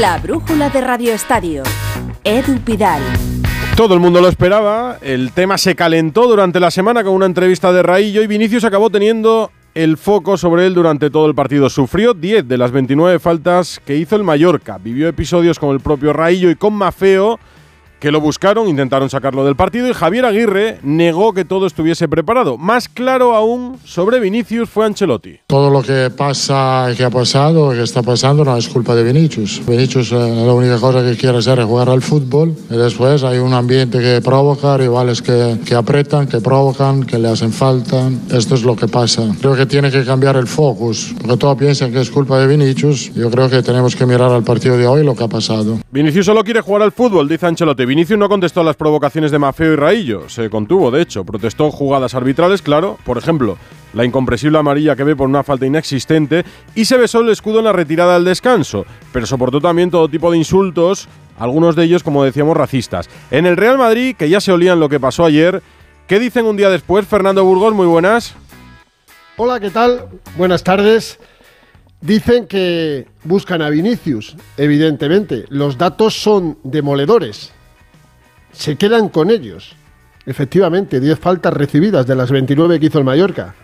La brújula de Radio Estadio. Edu Pidal. Todo el mundo lo esperaba, el tema se calentó durante la semana con una entrevista de Raillo y Vinicius acabó teniendo el foco sobre él durante todo el partido. Sufrió 10 de las 29 faltas que hizo el Mallorca. Vivió episodios con el propio Raillo y con Mafeo que lo buscaron, intentaron sacarlo del partido y Javier Aguirre negó que todo estuviese preparado. Más claro aún sobre Vinicius fue Ancelotti. Todo lo que pasa que ha pasado que está pasando no es culpa de Vinicius. Vinicius eh, la única cosa que quiere hacer es jugar al fútbol y después hay un ambiente que provoca, rivales que, que apretan, que provocan, que le hacen falta. Esto es lo que pasa. Creo que tiene que cambiar el focus, porque todos piensan que es culpa de Vinicius. Yo creo que tenemos que mirar al partido de hoy lo que ha pasado. Vinicius solo quiere jugar al fútbol, dice Ancelotti. Vinicius no contestó a las provocaciones de Mafeo y Raillo, se contuvo, de hecho, protestó jugadas arbitrales, claro, por ejemplo, la incomprensible amarilla que ve por una falta inexistente y se besó el escudo en la retirada al descanso, pero soportó también todo tipo de insultos, algunos de ellos, como decíamos, racistas. En el Real Madrid, que ya se olían lo que pasó ayer, ¿qué dicen un día después? Fernando Burgos, muy buenas. Hola, ¿qué tal? Buenas tardes. Dicen que buscan a Vinicius, evidentemente. Los datos son demoledores. Se quedan con ellos. Efectivamente, 10 faltas recibidas de las 29 que hizo el Mallorca.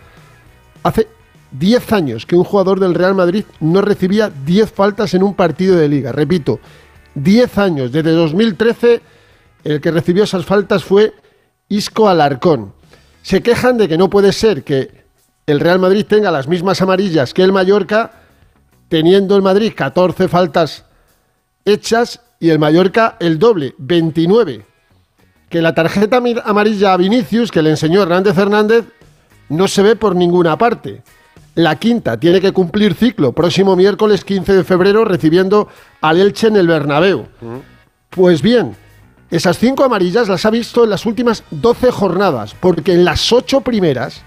Hace 10 años que un jugador del Real Madrid no recibía 10 faltas en un partido de liga. Repito, 10 años. Desde 2013 el que recibió esas faltas fue Isco Alarcón. Se quejan de que no puede ser que el Real Madrid tenga las mismas amarillas que el Mallorca teniendo el Madrid 14 faltas hechas y el Mallorca el doble, 29. Que la tarjeta amarilla a Vinicius que le enseñó Hernández Hernández no se ve por ninguna parte. La quinta tiene que cumplir ciclo próximo miércoles 15 de febrero recibiendo al Elche en el Bernabéu. Pues bien, esas cinco amarillas las ha visto en las últimas 12 jornadas, porque en las ocho primeras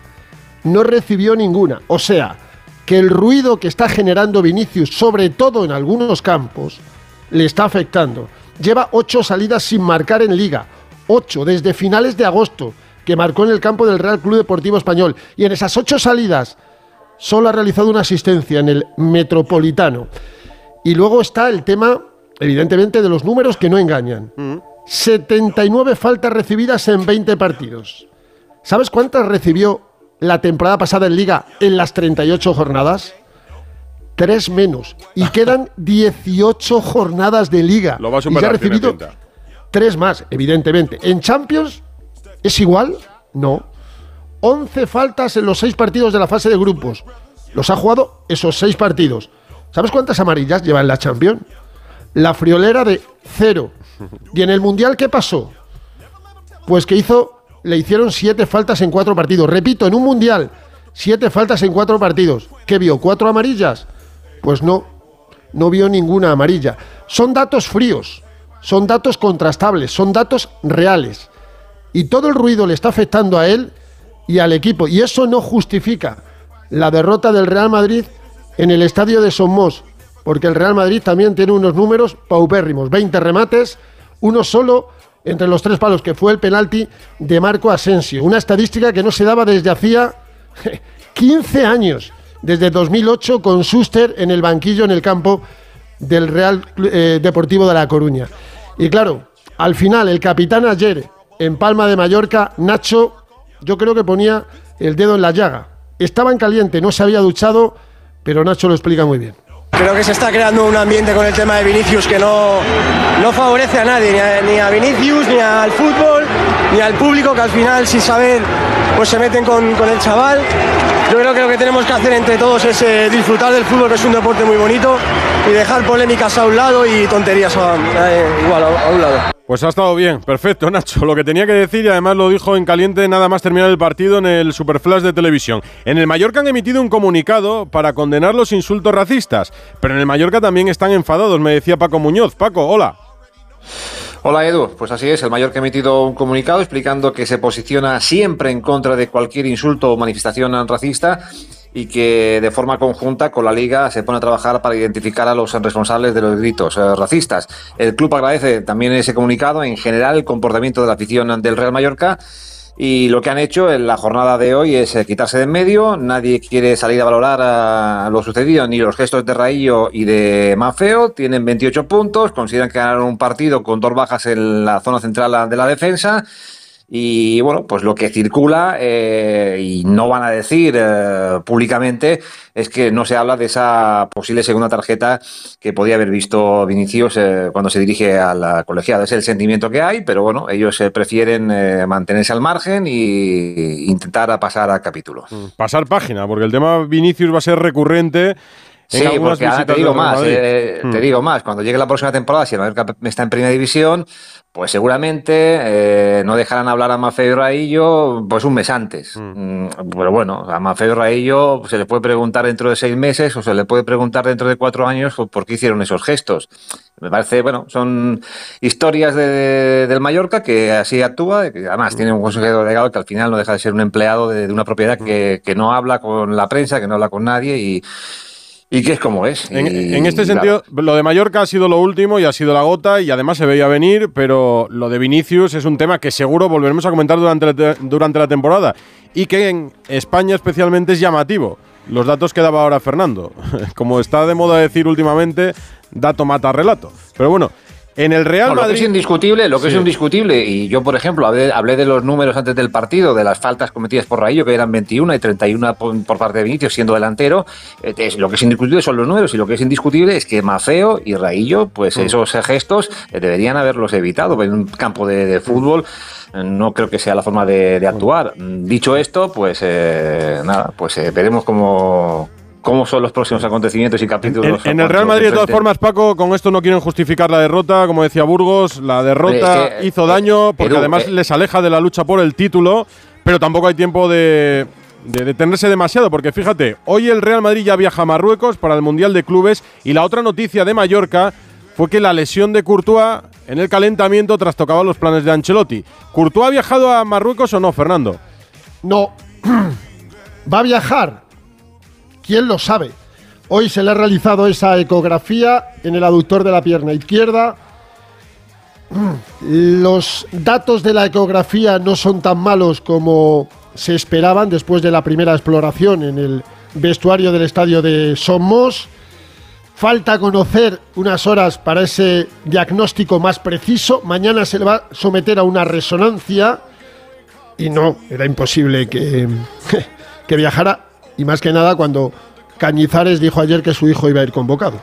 no recibió ninguna. O sea, que el ruido que está generando Vinicius, sobre todo en algunos campos, le está afectando. Lleva ocho salidas sin marcar en liga, ocho desde finales de agosto, que marcó en el campo del Real Club Deportivo Español. Y en esas ocho salidas solo ha realizado una asistencia en el Metropolitano. Y luego está el tema, evidentemente, de los números que no engañan. 79 faltas recibidas en 20 partidos. ¿Sabes cuántas recibió la temporada pasada en Liga en las 38 jornadas? Tres menos. Y quedan 18 jornadas de Liga. Lo va a y ya superar, ha recibido. Tres más, evidentemente. ¿En Champions es igual? No. 11 faltas en los seis partidos de la fase de grupos. Los ha jugado esos seis partidos. ¿Sabes cuántas amarillas lleva en la Champions? La friolera de cero. ¿Y en el Mundial qué pasó? Pues que hizo, le hicieron siete faltas en cuatro partidos. Repito, en un Mundial, siete faltas en cuatro partidos. ¿Qué vio? ¿Cuatro amarillas? Pues no, no vio ninguna amarilla. Son datos fríos, son datos contrastables, son datos reales. Y todo el ruido le está afectando a él y al equipo. Y eso no justifica la derrota del Real Madrid en el estadio de Somos, porque el Real Madrid también tiene unos números paupérrimos, 20 remates, uno solo entre los tres palos, que fue el penalti de Marco Asensio, una estadística que no se daba desde hacía 15 años, desde 2008 con Schuster en el banquillo en el campo del Real eh, Deportivo de La Coruña. Y claro, al final el capitán ayer en Palma de Mallorca, Nacho, yo creo que ponía el dedo en la llaga. Estaba en caliente, no se había duchado, pero Nacho lo explica muy bien. Creo que se está creando un ambiente con el tema de Vinicius que no, no favorece a nadie, ni a, ni a Vinicius, ni al fútbol, ni al público, que al final, sin saber, pues se meten con, con el chaval. Yo creo que lo que tenemos que hacer entre todos es eh, disfrutar del fútbol, que es un deporte muy bonito, y dejar polémicas a un lado y tonterías igual a, a un lado. Pues ha estado bien, perfecto Nacho. Lo que tenía que decir y además lo dijo en caliente nada más terminar el partido en el Superflash de televisión. En el Mallorca han emitido un comunicado para condenar los insultos racistas, pero en el Mallorca también están enfadados, me decía Paco Muñoz. Paco, hola. Hola Edu, pues así es, el Mallorca ha emitido un comunicado explicando que se posiciona siempre en contra de cualquier insulto o manifestación racista y que de forma conjunta con la liga se pone a trabajar para identificar a los responsables de los gritos eh, racistas. El club agradece también ese comunicado, en general el comportamiento de la afición del Real Mallorca Y lo que han hecho en la jornada de hoy es eh, quitarse de en medio. Nadie quiere salir a valorar a lo sucedido, ni los gestos de Raillo y de Mafeo. Tienen 28 puntos, consideran que ganaron un partido con dos bajas en la zona central de la defensa y bueno, pues lo que circula eh, y no van a decir eh, públicamente es que no se habla de esa posible segunda tarjeta que podía haber visto Vinicius eh, cuando se dirige a la colegiada. Es el sentimiento que hay, pero bueno, ellos prefieren mantenerse al margen e intentar pasar a capítulo. Mm, pasar página, porque el tema Vinicius va a ser recurrente. Sí, porque te digo más, te mm. digo más, cuando llegue la próxima temporada, si el Mallorca está en primera división, pues seguramente eh, no dejarán hablar a Mafeo Raillo pues un mes antes. Mm. mm pero bueno, a Mafeo Raillo se le puede preguntar dentro de seis meses o se le puede preguntar dentro de cuatro años por qué hicieron esos gestos. Me parece, bueno, son historias de, del Mallorca que así actúa, que además tiene un consejero delegado que al final no deja de ser un empleado de, de una propiedad que, que no habla con la prensa, que no habla con nadie y y que es como es. En, este sentido, lo de Mallorca ha sido lo último y ha sido la gota y además se veía venir, pero lo de Vinicius es un tema que seguro volveremos a comentar durante la, durante la temporada y que en España especialmente es llamativo. Los datos que daba ahora Fernando. Como está de moda decir últimamente, dato mata relato. Pero bueno, en el Real Madrid. Lo que es indiscutible, lo que es indiscutible, y yo, por ejemplo, hablé, de los números antes del partido, de las faltas cometidas por Raillo, que eran 21 y 31 por, parte de Vinicius, siendo delantero. Eh, lo que es indiscutible son los números, y lo que es indiscutible es que Mafeo y Raillo, pues mm. esos gestos eh, deberían haberlos evitado en un campo de, fútbol eh, no creo que sea la forma de, actuar. Dicho esto, pues nada, pues veremos cómo, cómo son los próximos acontecimientos y capítulos. En, el Real Madrid, de todas formas, Paco, con esto no quieren justificar la derrota, como decía Burgos, la derrota hizo daño porque además eh, les aleja de la lucha por el título, pero tampoco hay tiempo de, detenerse demasiado, porque fíjate, hoy el Real Madrid ya viaja a Marruecos para el Mundial de Clubes y la otra noticia de Mallorca fue que la lesión de Courtois en el calentamiento trastocaba los planes de Ancelotti. ¿Courtois ha viajado a Marruecos o no, Fernando? No. Va a viajar ¿Quién lo sabe? Hoy se le ha realizado esa ecografía en el aductor de la pierna izquierda. Los datos de la ecografía no son tan malos como se esperaban después de la primera exploración en el vestuario del estadio de Somos. Falta conocer unas horas para ese diagnóstico más preciso. Mañana se le va a someter a una resonancia y no, era imposible que, que viajara y más que nada cuando Cañizares dijo ayer que su hijo iba a ir convocado.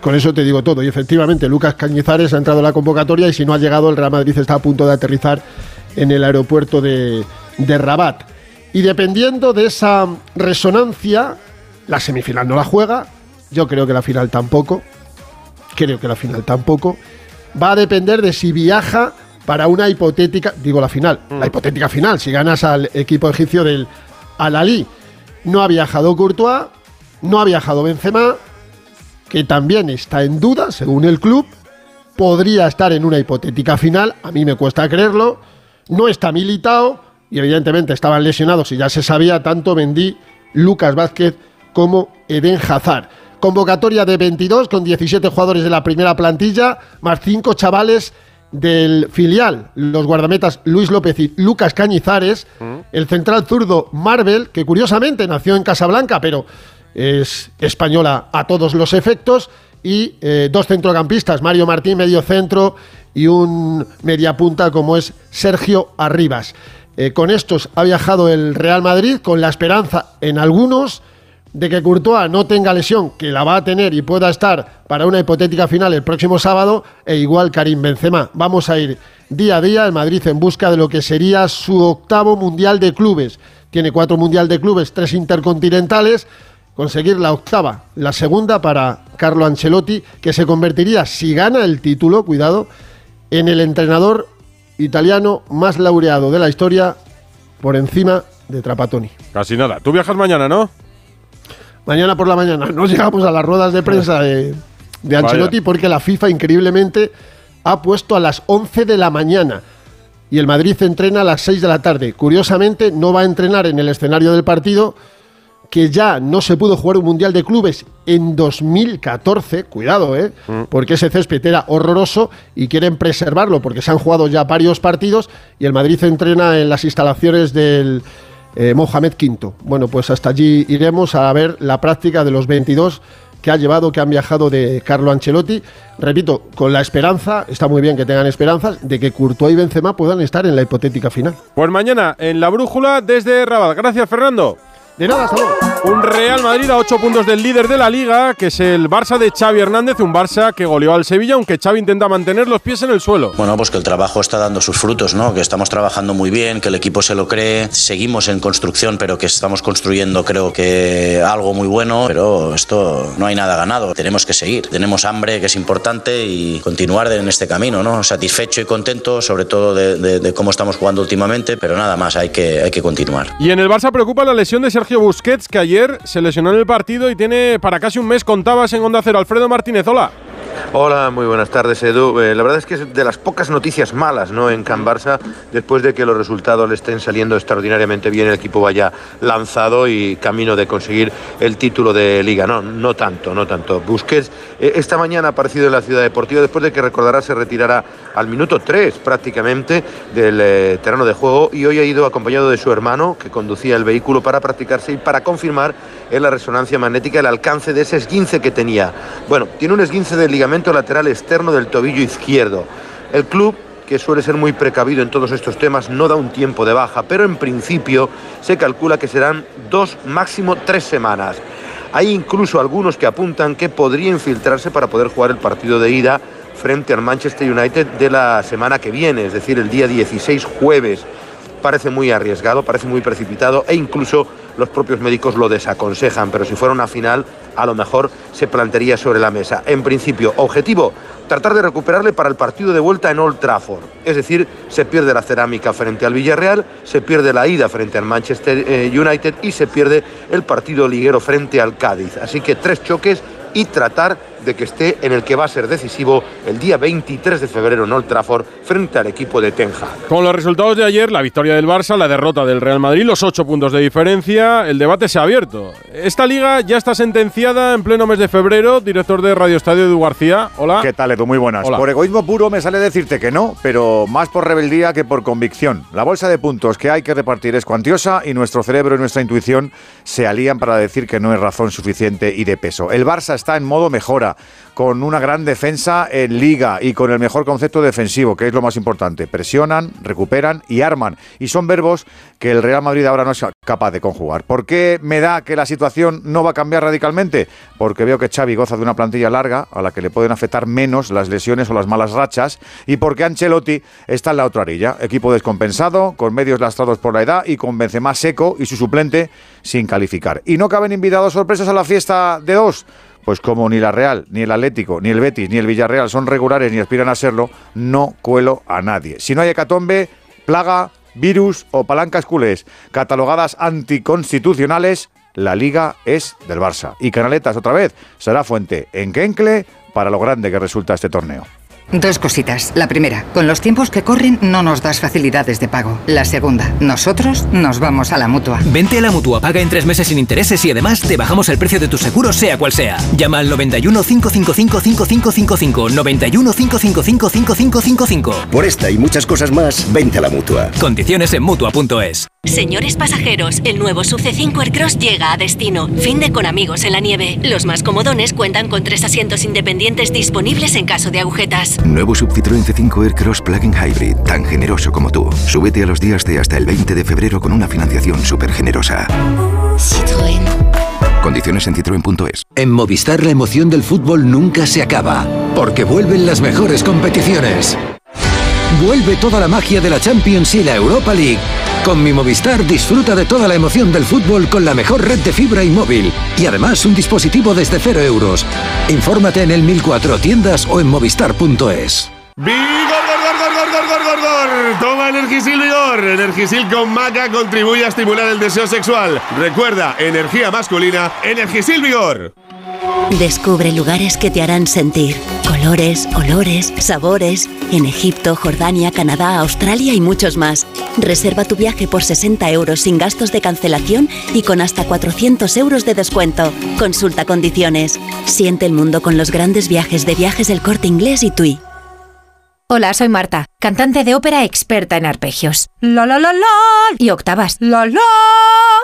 Con eso te digo todo. Y efectivamente, Lucas Cañizares ha entrado en la convocatoria y si no ha llegado, el Real Madrid está a punto de aterrizar en el aeropuerto de, de Rabat. Y dependiendo de esa resonancia, la semifinal no la juega, yo creo que la final tampoco, creo que la final tampoco, va a depender de si viaja para una hipotética, digo la final, la mm. hipotética final, si ganas al equipo egipcio del Al-Ali no ha viajado Courtois, no ha viajado Benzema, que también está en duda, según el club. Podría estar en una hipotética final, a mí me cuesta creerlo. No está militado y evidentemente estaban lesionados y ya se sabía tanto Mendy, Lucas Vázquez como Eden Hazard. Convocatoria de 22 con 17 jugadores de la primera plantilla, más 5 chavales del filial, los guardametas Luis López y Lucas Cañizares, mm. el central zurdo Marvel, que curiosamente nació en Casablanca, pero es española a todos los efectos, y eh, dos centrocampistas, Mario Martín, medio centro, y un mediapunta como es Sergio Arribas. Eh, con estos ha viajado el Real Madrid con la esperanza en algunos de que Courtois no tenga lesión, que la va a tener y pueda estar para una hipotética final el próximo sábado, e igual Karim Benzema. Vamos a ir día a día el Madrid en busca de lo que sería su octavo Mundial de Clubes. Tiene cuatro Mundial de Clubes, tres intercontinentales. Conseguir la octava, la segunda para Carlo Ancelotti, que se convertiría, si gana el título, cuidado, en el entrenador italiano más laureado de la historia por encima de Trapatoni. Casi nada. Tú viajas mañana, ¿no? Mañana por la mañana no llegamos a las ruedas de prensa de, Ancelotti porque la FIFA increíblemente ha puesto a las 11 de la mañana y el Madrid entrena a las 6 de la tarde. Curiosamente no va a entrenar en el escenario del partido que ya no se pudo jugar un Mundial de Clubes en 2014, cuidado, ¿eh? Mm. porque ese césped era horroroso y quieren preservarlo porque se han jugado ya varios partidos y el Madrid entrena en las instalaciones del eh, Mohamed V. Bueno, pues hasta allí iremos a ver la práctica de los 22 que ha llevado, que han viajado de Carlo Ancelotti. Repito, con la esperanza, está muy bien que tengan esperanzas, de que Courtois y Benzema puedan estar en la hipotética final. Pues mañana en la brújula desde Rabat. Gracias, Fernando. De nada, hasta luego. Un Real Madrid a 8 puntos del líder de la liga, que es el Barça de Xavi Hernández, un Barça que goleó al Sevilla, aunque Xavi intenta mantener los pies en el suelo. Bueno, pues que el trabajo está dando sus frutos, ¿no? Que estamos trabajando muy bien, que el equipo se lo cree, seguimos en construcción, pero que estamos construyendo creo que algo muy bueno, pero esto no hay nada ganado, tenemos que seguir, tenemos hambre que es importante y continuar en este camino, ¿no? Satisfecho y contento, sobre todo de, cómo estamos jugando últimamente, pero nada más, hay que, hay que continuar. Y en el Barça preocupa la lesión de Sergio Busquets, que ayer se lesionó en el partido y tiene para casi un mes, contabas en Onda Cero. Alfredo Martínez, hola. Hola, muy buenas tardes, Edu. Eh, la verdad es que es de las pocas noticias malas ¿no? en Can Barça, después de que los resultados le estén saliendo extraordinariamente bien, el equipo vaya lanzado y camino de conseguir el título de liga. No, no tanto, no tanto. Busquets eh, esta mañana ha aparecido en la ciudad deportiva después de que recordará se retirara al minuto 3 prácticamente del eh, terreno de juego y hoy ha ido acompañado de su hermano que conducía el vehículo para practicarse y para confirmar en la resonancia magnética el alcance de ese esguince que tenía. Bueno, tiene un esguince de ligamento lateral externo del tobillo izquierdo. El club que suele ser muy precavido en todos estos temas, no da un tiempo de baja, pero en principio se calcula que serán dos, máximo tres semanas. Hay incluso algunos que apuntan que podría infiltrarse para poder jugar el partido de ida frente al Manchester United de la semana que viene, es decir, el día 16 jueves. Parece muy arriesgado, parece muy precipitado e incluso los propios médicos lo desaconsejan, pero si fuera una final a lo mejor se plantearía sobre la mesa. En principio, objetivo, tratar de recuperarle para el partido de vuelta en Old Trafford. Es decir, se pierde la cerámica frente al Villarreal, se pierde la ida frente al Manchester eh, United y se pierde el partido liguero frente al Cádiz. Así que tres choques y tratar de que esté en el que va a ser decisivo el día 23 de febrero en Old Trafford frente al equipo de Tenja. Con los resultados de ayer, la victoria del Barça, la derrota del Real Madrid, los ocho puntos de diferencia, el debate se ha abierto. Esta liga ya está sentenciada en pleno mes de febrero. Director de Radio Estadio, Edu García. Hola. ¿Qué tal, Edu? Muy buenas. Por egoísmo puro me sale decirte que no, pero más por rebeldía que por convicción. La bolsa de puntos que hay que repartir es cuantiosa y nuestro cerebro y nuestra intuición se alían para decir que no es razón suficiente y de peso. El Barça está en modo mejora con una gran defensa en liga y con el mejor concepto defensivo, que es lo más importante. Presionan, recuperan y arman. Y son verbos que el Real Madrid ahora no es capaz de conjugar. ¿Por qué me da que la situación no va a cambiar radicalmente? Porque veo que Xavi goza de una plantilla larga a la que le pueden afectar menos las lesiones o las malas rachas y porque Ancelotti está en la otra orilla. Equipo descompensado, con medios lastrados por la edad y con Benzema seco y su suplente sin calificar. Y no caben invitados sorpresas a la fiesta de dos pues como ni la Real, ni el Atlético, ni el Betis, ni el Villarreal son regulares ni aspiran a serlo, no cuelo a nadie. Si no hay hecatombe, plaga, virus o palancas culés catalogadas anticonstitucionales, la liga es del Barça. Y Canaletas otra vez será fuente en Kenkle para lo grande que resulta este torneo. Dos cositas. La primera, con los tiempos que corren no nos das facilidades de pago. La segunda, nosotros nos vamos a la mutua. Vente a la mutua, paga en tres meses sin intereses y además te bajamos el precio de tu seguro, sea cual sea. Llama al 91 555 5555. 91 555 5555. Por esta y muchas cosas más, vente a la mutua. Condiciones en mutua.es. Señores pasajeros, el nuevo Sub C5 Aircross llega a destino. Fin de con amigos en la nieve. Los más comodones cuentan con tres asientos independientes disponibles en caso de agujetas. Nuevo Sub Citroën C5 Aircross Plug-in Hybrid, tan generoso como tú. Súbete a los días de hasta el 20 de febrero con una financiación súper generosa. Citroën. Condiciones en citroen.es. En Movistar la emoción del fútbol nunca se acaba, porque vuelven las mejores competiciones. Vuelve toda la magia de la Champions y la Europa League. Con mi Movistar disfruta de toda la emoción del fútbol con la mejor red de fibra y móvil. Y además un dispositivo desde 0 euros. Infórmate en el 1004 tiendas o en movistar.es. ¡Vigor, gor, gor, gor, gor, gor, gor! Toma Energisil Vigor. Energisil con maca contribuye a estimular el deseo sexual. Recuerda, energía masculina, Energisil Vigor. Descubre lugares que te harán sentir. Colores, olores, sabores. En Egipto, Jordania, Canadá, Australia y muchos más. Reserva tu viaje por 60 euros sin gastos de cancelación y con hasta 400 euros de descuento. Consulta condiciones. Siente el mundo con los grandes viajes de viajes del corte inglés y TUI. Hola, soy Marta, cantante de ópera experta en arpegios. La la la la y octavas. La la.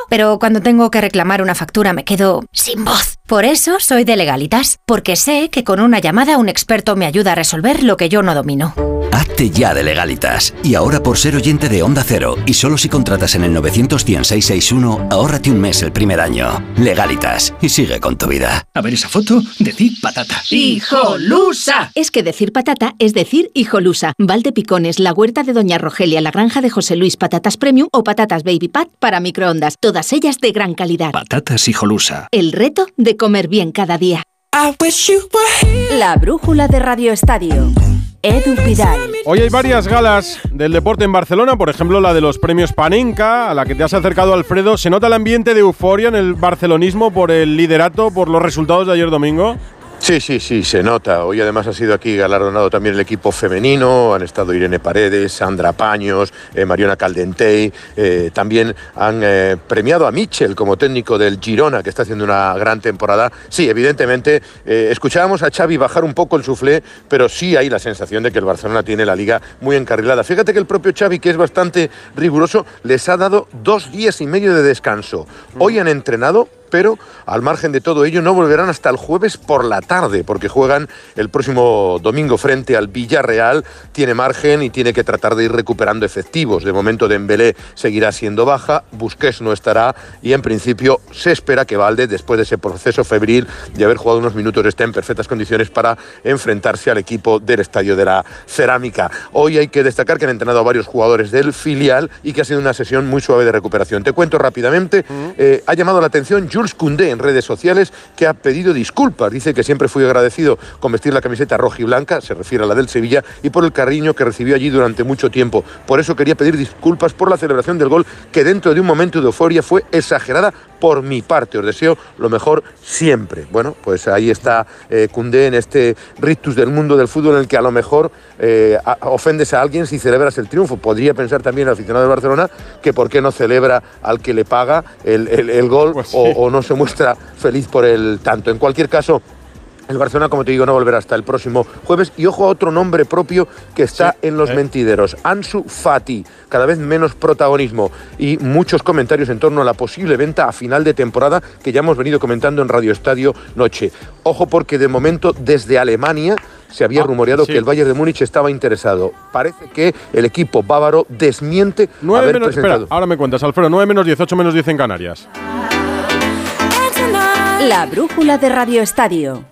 Pero cuando tengo que reclamar una factura me quedo sin voz. Por eso soy de legalitas, porque sé que con una llamada un experto me ayuda a resolver lo que yo no domino. Hazte ya de legalitas. Y ahora por ser oyente de Onda Cero y solo si contratas en el 91661, ahórrate un mes el primer año. Legalitas y sigue con tu vida. A ver esa foto, decir patata. ¡Hijolusa! Es que decir patata es decir hijolusa. Valde Picones, la huerta de Doña Rogelia, la granja de José Luis, patatas premium o patatas baby pat para microondas. Todas ellas de gran calidad. Patatas hijolusa. El reto de comer bien cada día. La brújula de Radio Estadio. Edu Pidal. Hoy hay varias galas del deporte en Barcelona, por ejemplo la de los premios Panenka, a la que te has acercado Alfredo. ¿Se nota el ambiente de euforia en el barcelonismo por el liderato, por los resultados de ayer domingo? Sí, sí, sí, se nota. Hoy además ha sido aquí galardonado también el equipo femenino. Han estado Irene Paredes, Sandra Paños, eh, Mariona Caldentey. Eh, también han eh, premiado a Mitchell como técnico del Girona, que está haciendo una gran temporada. Sí, evidentemente, escuchábamos a Xavi bajar un poco el suflé, pero sí hay la sensación de que el Barcelona tiene la liga muy encarrilada. Fíjate que el propio Xavi, que es bastante riguroso, les ha dado dos días y medio de descanso. Hoy han entrenado pero al margen de todo ello no volverán hasta el jueves por la tarde, porque juegan el próximo domingo frente al Villarreal, tiene margen y tiene que tratar de ir recuperando efectivos. De momento Dembélé seguirá siendo baja, Busquets no estará y en principio se espera que Valde, después de ese proceso febril de haber jugado unos minutos, esté en perfectas condiciones para enfrentarse al equipo del Estadio de la Cerámica. Hoy hay que destacar que han entrenado a varios jugadores del filial y que ha sido una sesión muy suave de recuperación. Te cuento rápidamente, eh, ha llamado la atención Jules Koundé en redes sociales que ha pedido disculpas. Dice que siempre fui agradecido con vestir la camiseta roja y blanca, se refiere a la del Sevilla, y por el cariño que recibió allí durante mucho tiempo. Por eso quería pedir disculpas por la celebración del gol que dentro de un momento de euforia fue exagerada por mi parte. Os deseo lo mejor siempre. Bueno, pues ahí está eh, en este rictus del mundo del fútbol en el que a lo mejor eh, ofendes a alguien si celebras el triunfo. Podría pensar también el aficionado de Barcelona que por qué no celebra al que le paga el, gol pues o, o no se muestra feliz por el tanto. En cualquier caso, el Barcelona, como te digo, no volverá hasta el próximo jueves. Y ojo a otro nombre propio que está en los mentideros. Ansu Fati, cada vez menos protagonismo y muchos comentarios en torno a la posible venta a final de temporada que ya hemos venido comentando en Radio Estadio Noche. Ojo porque de momento desde Alemania se había ah, rumoreado que el Bayern de Múnich estaba interesado. Parece que el equipo bávaro desmiente 9 haber menos, presentado. Espera, ahora me cuentas, Alfredo, 9 menos 18 menos 10 en Canarias. La brújula de Radio Estadio.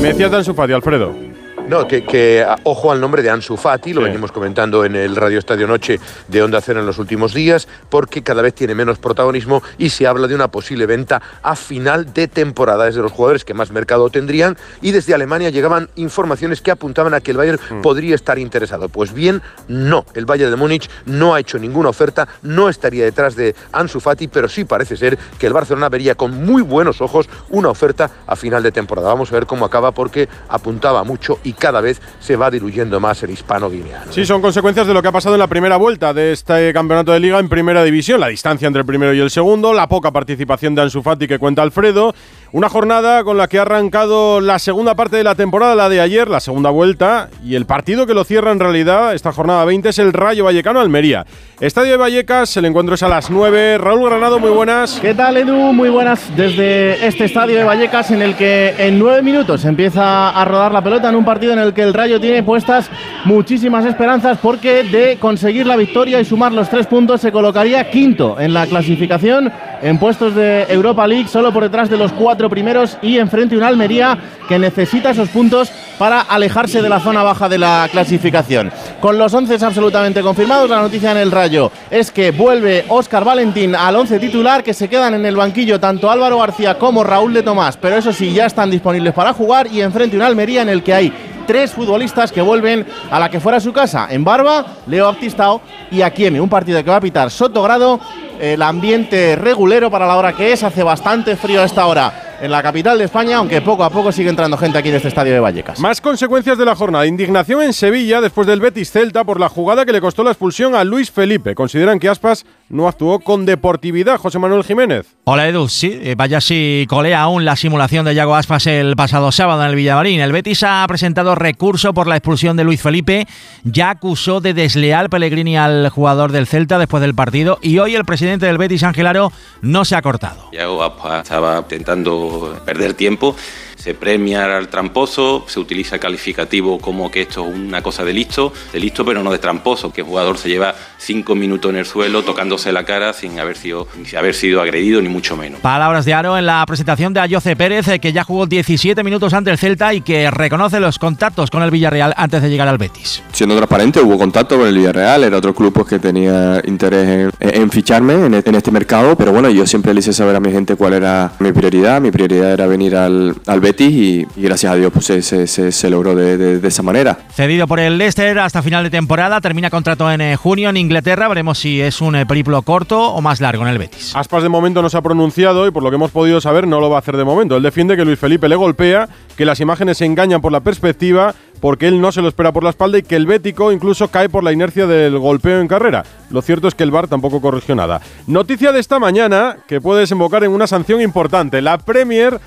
Me decías Dan Sufati, Alfredo. No, que, ojo al nombre de Ansu Fati, lo venimos comentando en el Radio Estadio Noche de Onda Cero en los últimos días, porque cada vez tiene menos protagonismo y se habla de una posible venta a final de temporada. Es de los jugadores que más mercado tendrían y desde Alemania llegaban informaciones que apuntaban a que el Bayern mm. podría estar interesado. Pues bien, no. El Bayern de Múnich no ha hecho ninguna oferta, no estaría detrás de Ansu Fati, pero sí parece ser que el Barcelona vería con muy buenos ojos una oferta a final de temporada. Vamos a ver cómo acaba porque apuntaba mucho y cada vez se va diluyendo más el hispano guineano. Sí, son consecuencias de lo que ha pasado en la primera vuelta de este campeonato de liga en primera división, la distancia entre el primero y el segundo, la poca participación de Ansu Fati que cuenta Alfredo una jornada con la que ha arrancado la segunda parte de la temporada, la de ayer, la segunda vuelta, y el partido que lo cierra en realidad, esta jornada 20, es el Rayo Vallecano Almería. Estadio de Vallecas, el encuentro es a las 9. Raúl Granado, muy buenas. ¿Qué tal, Edu? Muy buenas desde este estadio de Vallecas, en el que en nueve minutos empieza a rodar la pelota en un partido en el que el Rayo tiene puestas muchísimas esperanzas, porque de conseguir la victoria y sumar los tres puntos se colocaría quinto en la clasificación en puestos de Europa League, solo por detrás de los cuatro primeros y enfrente un Almería que necesita esos puntos para alejarse de la zona baja de la clasificación. Con los 11 absolutamente confirmados, la noticia en el rayo es que vuelve Óscar Valentín al 11 titular, que se quedan en el banquillo tanto Álvaro García como Raúl de Tomás, pero eso sí, ya están disponibles para jugar y enfrente un Almería en el que hay tres futbolistas que vuelven a la que fuera su casa. En Barba, Leo Baptistao y Akieme. Un partido que va a pitar Soto Grado el ambiente regulero para la hora que es. Hace bastante frío a esta hora en la capital de España, aunque poco a poco sigue entrando gente aquí en este estadio de Vallecas. Más consecuencias de la jornada. Indignación en Sevilla después del Betis Celta por la jugada que le costó la expulsión a Luis Felipe. Consideran que Aspas no actuó con deportividad. José Manuel Jiménez. Hola Edu, sí, eh, vaya si colea aún la simulación de Yago Aspas el pasado sábado en el Villamarín. El Betis ha presentado recurso por la expulsión de Luis Felipe, ya acusó de desleal Pellegrini al jugador del Celta después del partido y hoy el presidente del Betis, Angelaro, no se ha cortado. Yago Aspas estaba intentando perder tiempo se premia al tramposo, se utiliza el calificativo como que esto es una cosa de listo, de listo pero no de tramposo, que el jugador se lleva cinco minutos en el suelo tocándose la cara sin haber sido, sin haber sido agredido ni mucho menos. Palabras de Aro en la presentación de Ayoce Pérez, eh, que ya jugó 17 minutos ante el Celta y que reconoce los contactos con el Villarreal antes de llegar al Betis. Siendo transparente, hubo contacto con el Villarreal, era otro club pues, que tenía interés en, ficharme en, este mercado, pero bueno, yo siempre le hice saber a mi gente cuál era mi prioridad, mi prioridad era venir al, al Betis y, gracias a Dios pues se, se, logró de, esa manera. Cedido por el Leicester hasta final de temporada, termina contrato en eh, junio en Inglaterra, veremos si es un eh, periplo corto o más largo en el Betis. Aspas de momento no se ha pronunciado y por lo que hemos podido saber no lo va a hacer de momento. Él defiende que Luis Felipe le golpea, que las imágenes se engañan por la perspectiva porque él no se lo espera por la espalda y que el Bético incluso cae por la inercia del golpeo en carrera. Lo cierto es que el VAR tampoco corrigió nada. Noticia de esta mañana que puede desembocar en una sanción importante. La Premier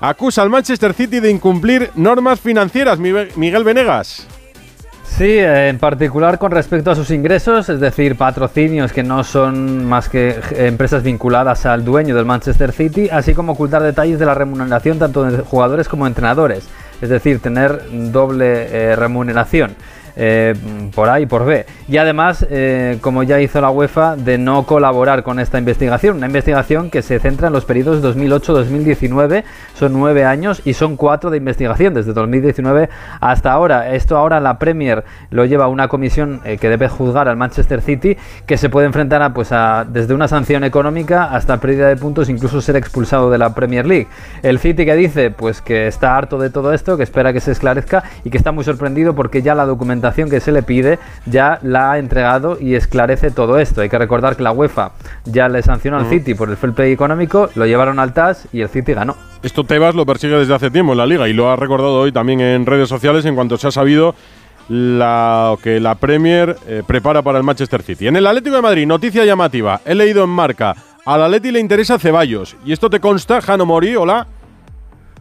acusa al Manchester City de incumplir normas financieras. Miguel Venegas. Sí, en particular con respecto a sus ingresos, es decir, patrocinios que no son más que empresas vinculadas al dueño del Manchester City, así como ocultar detalles de la remuneración tanto de jugadores como entrenadores, es decir, tener doble eh, remuneración. Eh, por A y por B. Y además, eh, como ya hizo la UEFA, de no colaborar con esta investigación. Una investigación que se centra en los periodos 2008-2019. Son nueve años y son cuatro de investigación desde 2019 hasta ahora. Esto ahora la Premier lo lleva una comisión eh, que debe juzgar al Manchester City que se puede enfrentar a, pues a, desde una sanción económica hasta pérdida de puntos, incluso ser expulsado de la Premier League. El City que dice pues que está harto de todo esto, que espera que se esclarezca y que está muy sorprendido porque ya la documentación que se le pide ya la ha entregado y esclarece todo esto. Hay que recordar que la UEFA ya le sancionó al City por el fair play económico, lo llevaron al TAS y el City ganó. Esto Tebas lo persigue desde hace tiempo en la liga y lo ha recordado hoy también en redes sociales en cuanto se ha sabido la, que la Premier eh, prepara para el Manchester City. En el Atlético de Madrid, noticia llamativa. He leído en marca. Al Atleti le interesa Ceballos. ¿Y esto te consta, Jano Mori? Hola.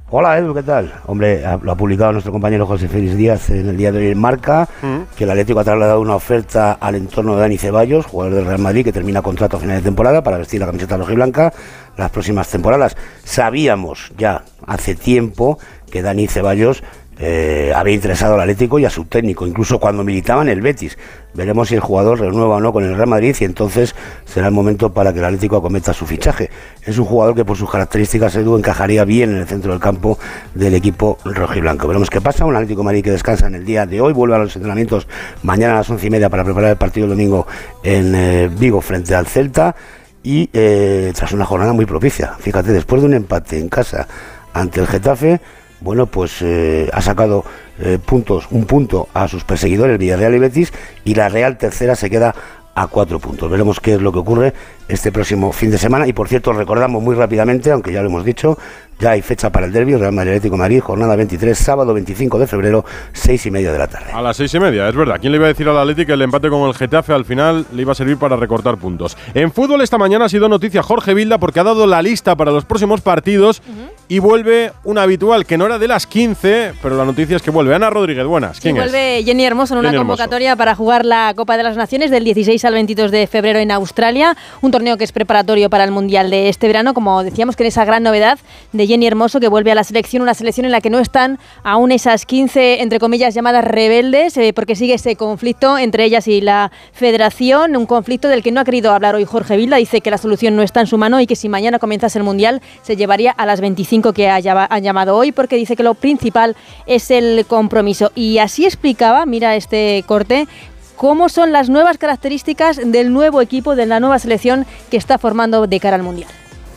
Hola Edu, ¿qué tal? Hombre, lo ha publicado nuestro compañero José Félix Díaz en el día de hoy en Marca, mm. que el Atlético ha trasladado una oferta al entorno de Dani Ceballos, jugador del Real Madrid, que termina contrato a final de temporada para vestir la camiseta roja y blanca las próximas temporadas. Sabíamos ya hace tiempo que Dani Ceballos eh, había interesado al Atlético y a su técnico, incluso cuando militaba en el Betis. Veremos si el jugador renueva o no con el Real Madrid y entonces será el momento para que el Atlético acometa su fichaje. Es un jugador que por sus características Edu encajaría bien en el centro del campo del equipo rojiblanco. Veremos qué pasa. Un Atlético Madrid que descansa en el día de hoy, vuelve a los entrenamientos mañana a las once y media para preparar el partido domingo en eh, Vigo frente al Celta y eh, tras una jornada muy propicia. Fíjate, después de un empate en casa ante el Getafe, bueno, pues eh, ha sacado eh, puntos, un punto a sus perseguidores, Villarreal y Betis, y la Real tercera se queda a cuatro puntos. Veremos qué es lo que ocurre este próximo fin de semana. Y por cierto, recordamos muy rápidamente, aunque ya lo hemos dicho, ya hay fecha para el derby, Real Madrid Atlético Madrid, jornada 23, sábado 25 de febrero, seis y media de la tarde. A las seis y media, es verdad. ¿Quién le iba a decir al Atlético que el empate con el Getafe al final le iba a servir para recortar puntos? En fútbol esta mañana ha sido noticia Jorge Vilda porque ha dado la lista para los próximos partidos y vuelve una habitual que no era de las 15, pero la noticia es que vuelve. Ana Rodríguez, buenas. ¿Quién vuelve Jenny Hermoso en una convocatoria para jugar la Copa de las Naciones del 16 al 22 de febrero en Australia, un torneo que es preparatorio para el Mundial de este verano, como decíamos que en esa gran novedad de Jenny Hermoso que vuelve a la selección, una selección en la que no están aún esas 15, entre comillas, llamadas rebeldes, eh, porque sigue ese conflicto entre ellas y la federación, un conflicto del que no ha querido hablar hoy Jorge Vilda, dice que la solución no está en su mano y que si mañana comienzas el Mundial se llevaría a las 25 que ha, han llamado hoy, porque dice que lo principal es el compromiso. Y así explicaba, mira este corte, cómo son las nuevas características del nuevo equipo, de la nueva selección que está formando de cara al Mundial.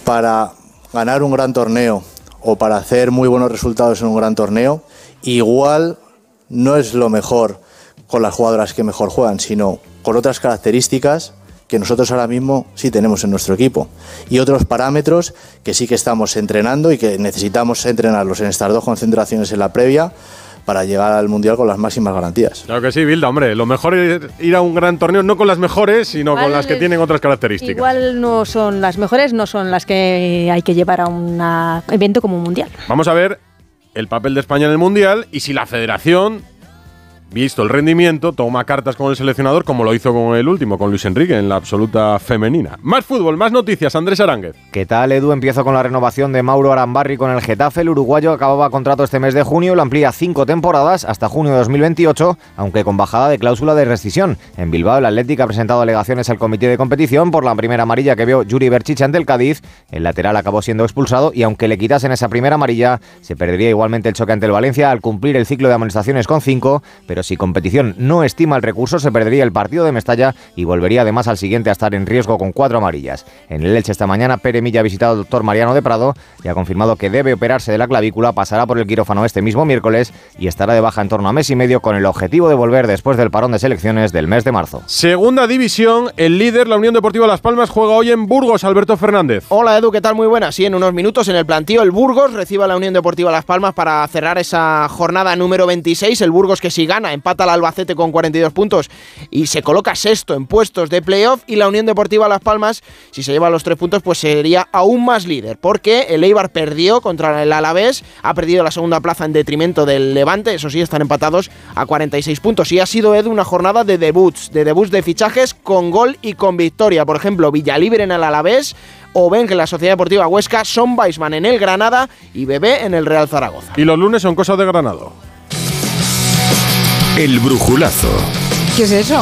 Para ganar un gran torneo o para hacer muy buenos resultados en un gran torneo, igual no es lo mejor con las jugadoras que mejor juegan, sino con otras características que nosotros ahora mismo sí tenemos en nuestro equipo. Y otros parámetros que sí que estamos entrenando y que necesitamos entrenarlos en estas dos concentraciones en la previa para llegar al Mundial con las máximas garantías. Claro que sí, Bilda, hombre. Lo mejor es ir a un gran torneo no con las mejores, sino con las que tienen otras características. Igual no son las mejores, no son las que hay que llevar a un evento como un Mundial. Vamos a ver el papel de España en el Mundial y si la federación visto el rendimiento, toma cartas con el seleccionador como lo hizo con el último, con Luis Enrique en la absoluta femenina. Más fútbol, más noticias, Andrés Aránguez. ¿Qué tal, Edu? Empiezo con la renovación de Mauro Arambarri con el Getafe. El uruguayo acababa contrato este mes de junio lo amplía cinco temporadas hasta junio de 2028, aunque con bajada de cláusula de rescisión. En Bilbao, el Atlético ha presentado alegaciones al comité de competición por la primera amarilla que vio Yuri Berchicha ante el Cádiz. El lateral acabó siendo expulsado y aunque le quitasen esa primera amarilla, se perdería igualmente el choque ante el Valencia al cumplir el ciclo de amonestaciones con cinco, pero si competición no estima el recurso, se perdería el partido de Mestalla y volvería además al siguiente a estar en riesgo con cuatro amarillas. En el Elche esta mañana, Pere Milla ha visitado al doctor Mariano de Prado y ha confirmado que debe operarse de la clavícula, pasará por el quirófano este mismo miércoles y estará de baja en torno a mes y medio con el objetivo de volver después del parón de selecciones del mes de marzo. Segunda división, el líder, la Unión Deportiva Las Palmas, juega hoy en Burgos, Alberto Fernández. Hola Edu, ¿qué tal? Muy buena. Sí, en unos minutos en el plantío, el Burgos recibe a la Unión Deportiva Las Palmas para cerrar esa jornada número 26. El Burgos que si gana, empata al Albacete con 42 puntos y se coloca sexto en puestos de playoff. Y la Unión Deportiva Las Palmas, si se lleva los tres puntos, pues sería aún más líder, porque el Eibar perdió contra el Alavés, ha perdido la segunda plaza en detrimento del Levante, eso sí, están empatados a 46 puntos. Y ha sido, Edu, una jornada de debuts, de debuts de fichajes con gol y con victoria. Por ejemplo, Villalibre en el Alavés, o ven que la Sociedad Deportiva Huesca, son Weisman en el Granada y Bebé en el Real Zaragoza. Y los lunes son cosas de Granado. El brujulazo. ¿Qué es eso?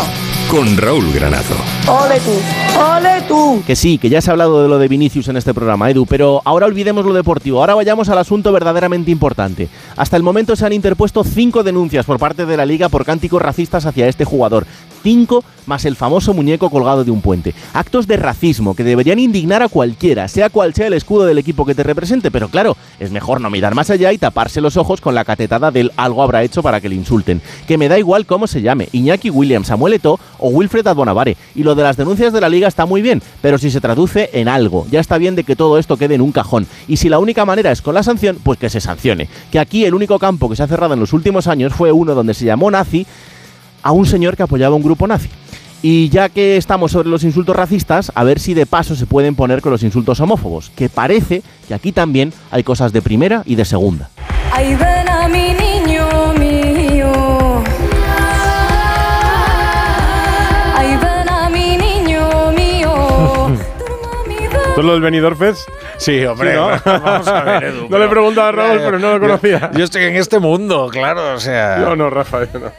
Con Raúl Granado. ¡Ole tú! ¡Ole tú! Que sí, que ya se ha hablado de lo de Vinicius en este programa, Edu, pero ahora olvidemos lo deportivo. Ahora vayamos al asunto verdaderamente importante. Hasta el momento se han interpuesto cinco denuncias por parte de la liga por cánticos racistas hacia este jugador. Cinco más el famoso muñeco colgado de un puente. Actos de racismo que deberían indignar a cualquiera, sea cual sea el escudo del equipo que te represente, pero claro, es mejor no mirar más allá y taparse los ojos con la catetada del algo habrá hecho para que le insulten. Que me da igual cómo se llame, Iñaki Williams, Samuel Eto'o o Wilfred Adbonavare. Y lo de las denuncias de la liga está muy bien, pero si se traduce en algo, ya está bien de que todo esto quede en un cajón. Y si la única manera es con la sanción, pues que se sancione. Que aquí el único campo que se ha cerrado en los últimos años fue uno donde se llamó nazi a un señor que apoyaba un grupo nazi. Y ya que estamos sobre los insultos racistas, a ver si de paso se pueden poner con los insultos homófobos, que parece que aquí también hay cosas de primera y de segunda. Ahí ven a mi niño mío. Ahí ven a mi niño mío. ¿Tú lo del Benidorm Fest? Sí, hombre, Sí, ¿no? vamos a ver, Edu. No le preguntaba a Raúl, pero no lo conocía. Yo, yo estoy en este mundo, claro, o sea. Yo no, Rafa, yo no.